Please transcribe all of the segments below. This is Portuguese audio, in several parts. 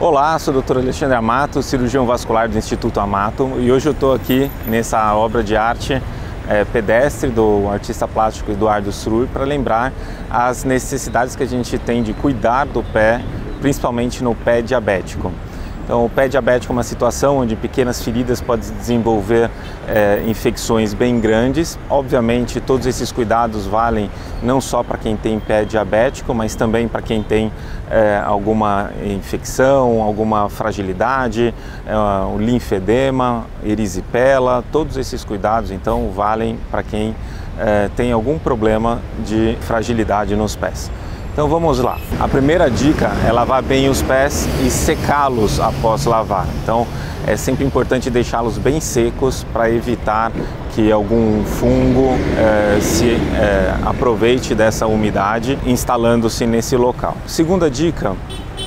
Olá, sou o Dr. Alexandre Amato, cirurgião vascular do Instituto Amato e hoje eu estou aqui nessa obra de arte é, pedestre do artista plástico Eduardo Srur para lembrar as necessidades que a gente tem de cuidar do pé, principalmente no pé diabético. Então, o pé diabético é uma situação onde pequenas feridas podem desenvolver é, infecções bem grandes. Obviamente, todos esses cuidados valem não só para quem tem pé diabético, mas também para quem tem é, alguma infecção, alguma fragilidade, é, o linfedema, erisipela. Todos esses cuidados, então, valem para quem tem algum problema de fragilidade nos pés. Então vamos lá. A primeira dica é lavar bem os pés e secá-los após lavar. Então é sempre importante deixá-los bem secos para evitar que algum fungo é, se é, aproveite dessa umidade instalando-se nesse local. Segunda dica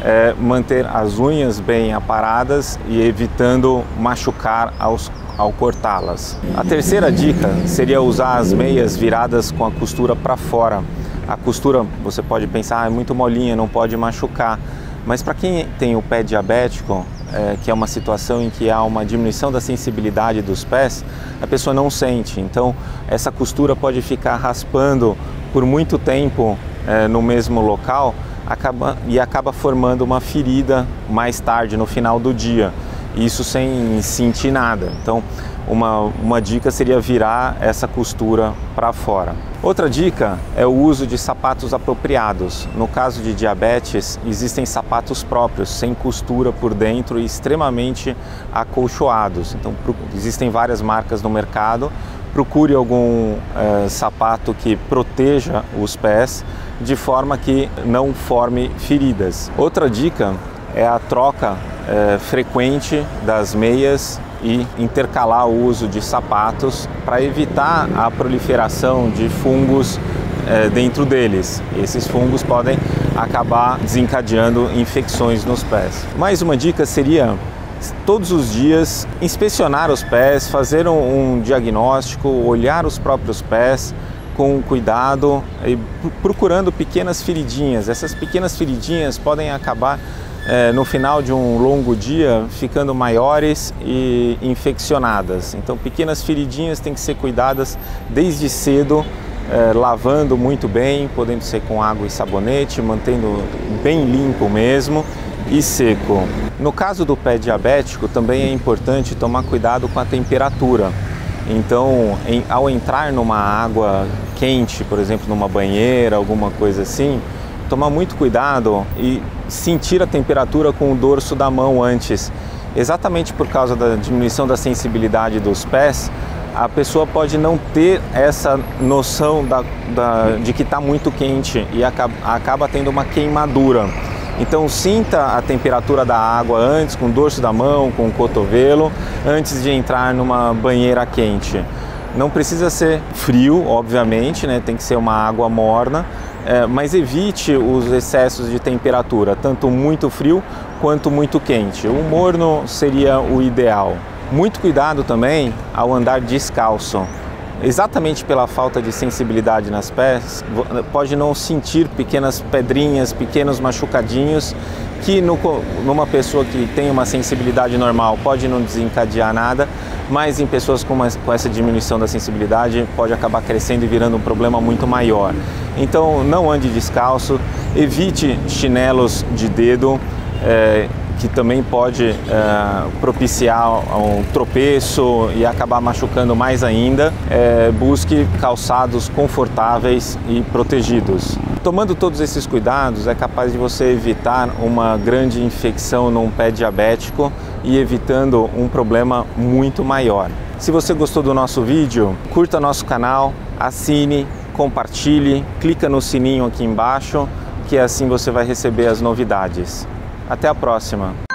é manter as unhas bem aparadas e evitando machucar aos ao cortá-las. A terceira dica seria usar as meias viradas com a costura para fora. A costura, você pode pensar, ah, é muito molinha, não pode machucar. Mas para quem tem o pé diabético, é, que é uma situação em que há uma diminuição da sensibilidade dos pés, a pessoa não sente. Então, essa costura pode ficar raspando por muito tempo é, no mesmo local acaba, e acaba formando uma ferida mais tarde, no final do dia. Isso sem sentir nada. Então, uma, uma dica seria virar essa costura para fora. Outra dica é o uso de sapatos apropriados. No caso de diabetes, existem sapatos próprios, sem costura por dentro e extremamente acolchoados. Então, existem várias marcas no mercado. Procure algum é, sapato que proteja os pés de forma que não forme feridas. Outra dica é a troca é, frequente das meias e intercalar o uso de sapatos para evitar a proliferação de fungos é, dentro deles. Esses fungos podem acabar desencadeando infecções nos pés. Mais uma dica seria todos os dias inspecionar os pés, fazer um, diagnóstico, olhar os próprios pés com cuidado e procurando pequenas feridinhas. Essas pequenas feridinhas podem acabar é, no final de um longo dia ficando maiores e infeccionadas. Então, pequenas feridinhas têm que ser cuidadas desde cedo, é, lavando muito bem, podendo ser com água e sabonete, mantendo bem limpo mesmo e seco. No caso do pé diabético, também é importante tomar cuidado com a temperatura. Então, em, ao entrar numa água quente, por exemplo, numa banheira, alguma coisa assim, tomar muito cuidado e sentir a temperatura com o dorso da mão antes. Exatamente por causa da diminuição da sensibilidade dos pés, a pessoa pode não ter essa noção da, da, de que está muito quente e acaba, acaba tendo uma queimadura. Então sinta a temperatura da água antes, com o dorso da mão, com o cotovelo, antes de entrar numa banheira quente. Não precisa ser frio, obviamente, né? tem que ser uma água morna, é, mas evite os excessos de temperatura, tanto muito frio quanto muito quente. O morno seria o ideal. Muito cuidado também ao andar descalço. Exatamente pela falta de sensibilidade nas pés, pode não sentir pequenas pedrinhas, pequenos machucadinhos, que no, numa pessoa que tem uma sensibilidade normal pode não desencadear nada, mas em pessoas com, uma, com essa diminuição da sensibilidade pode acabar crescendo e virando um problema muito maior. Então não ande descalço, evite chinelos de dedo, é, que também pode é, propiciar um tropeço e acabar machucando mais ainda. É, busque calçados confortáveis e protegidos. Tomando todos esses cuidados, é capaz de você evitar uma grande infecção num pé diabético e evitando um problema muito maior. Se você gostou do nosso vídeo, curta nosso canal, assine, compartilhe, clica no sininho aqui embaixo, que assim você vai receber as novidades. Até a próxima!